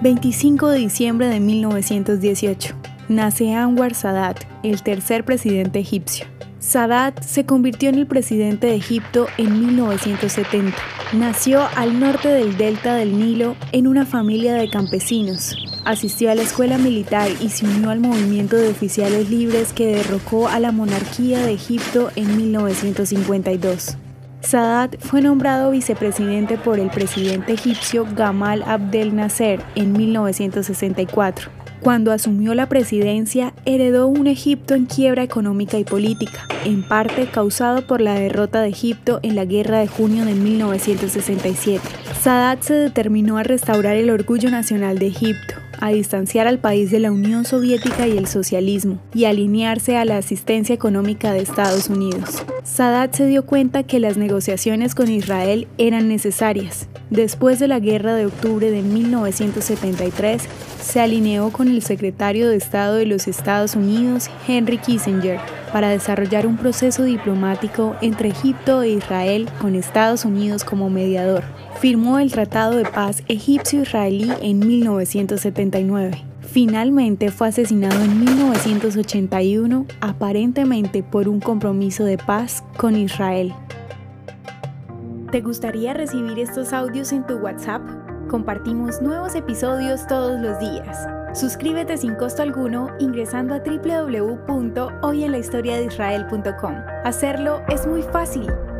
25 de diciembre de 1918. Nace Anwar Sadat, el tercer presidente egipcio. Sadat se convirtió en el presidente de Egipto en 1970. Nació al norte del delta del Nilo en una familia de campesinos. Asistió a la escuela militar y se unió al movimiento de oficiales libres que derrocó a la monarquía de Egipto en 1952. Sadat fue nombrado vicepresidente por el presidente egipcio Gamal Abdel Nasser en 1964. Cuando asumió la presidencia, heredó un Egipto en quiebra económica y política, en parte causado por la derrota de Egipto en la Guerra de Junio de 1967. Sadat se determinó a restaurar el orgullo nacional de Egipto, a distanciar al país de la Unión Soviética y el socialismo y alinearse a la asistencia económica de Estados Unidos. Sadat se dio cuenta que las negociaciones con Israel eran necesarias. Después de la guerra de octubre de 1973, se alineó con el secretario de Estado de los Estados Unidos, Henry Kissinger, para desarrollar un proceso diplomático entre Egipto e Israel con Estados Unidos como mediador. Firmó el Tratado de Paz egipcio-israelí en 1979. Finalmente fue asesinado en 1981 aparentemente por un compromiso de paz con Israel. ¿Te gustaría recibir estos audios en tu WhatsApp? Compartimos nuevos episodios todos los días. Suscríbete sin costo alguno ingresando a www.hoyenlahistoriadeisrael.com. Hacerlo es muy fácil.